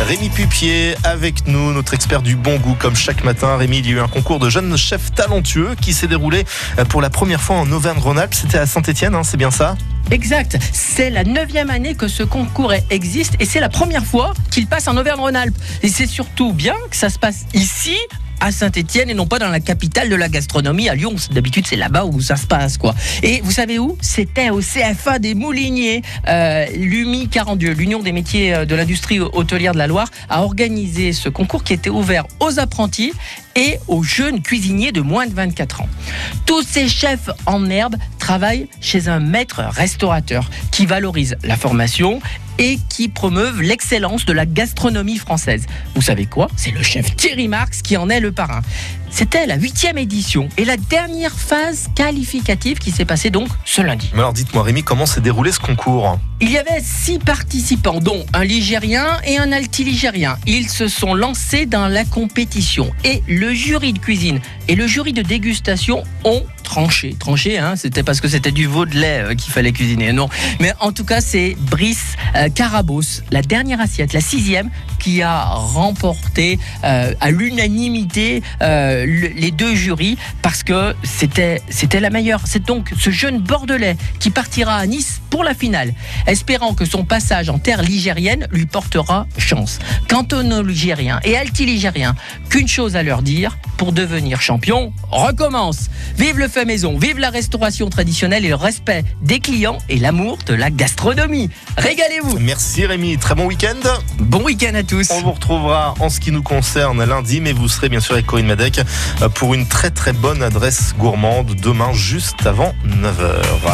Rémi Pupier avec nous, notre expert du bon goût comme chaque matin. Rémi, il y a eu un concours de jeunes chefs talentueux qui s'est déroulé pour la première fois en Auvergne-Rhône-Alpes. C'était à Saint-Etienne, hein, c'est bien ça? Exact. C'est la neuvième année que ce concours existe et c'est la première fois qu'il passe en Auvergne-Rhône-Alpes. Et c'est surtout bien que ça se passe ici à Saint-Etienne et non pas dans la capitale de la gastronomie à Lyon. D'habitude, c'est là-bas où ça se passe, quoi. Et vous savez où? C'était au CFA des Mouliniers. Euh, L'UMI 42, l'Union des métiers euh, de l'industrie hôtelière de la Loire, a organisé ce concours qui était ouvert aux apprentis et aux jeunes cuisiniers de moins de 24 ans. Tous ces chefs en herbe travaillent chez un maître restaurateur qui valorise la formation et qui promeuvent l'excellence de la gastronomie française. Vous savez quoi? C'est le chef Thierry Marx qui en est le parrain. C'était la huitième édition et la dernière phase qualificative qui s'est passée donc ce lundi. alors dites-moi Rémi, comment s'est déroulé ce concours? Il y avait six participants, dont un ligérien et un altiligérien. Ils se sont lancés dans la compétition et le jury de cuisine et le jury de dégustation ont tranché. Tranché, hein, c'était parce que c'était du veau de lait euh, qu'il fallait cuisiner. Non, mais en tout cas, c'est Brice euh, Carabos, la dernière assiette, la sixième, qui a remporté euh, à l'unanimité les deux jurys parce que c'était la meilleure. C'est donc ce jeune bordelais qui partira à Nice pour la finale, espérant que son passage en terre ligérienne lui portera chance. Quant aux ligériens et altiligériens, qu'une chose à leur dire pour devenir champion, recommence. Vive le fait maison, vive la restauration traditionnelle et le respect des clients et l'amour de la gastronomie. Régalez-vous. Merci Rémi, très bon week-end. Bon week-end à tous. On vous retrouvera en ce qui nous concerne lundi, mais vous serez bien sûr avec Corinne Madec pour une très très bonne adresse gourmande demain juste avant 9h.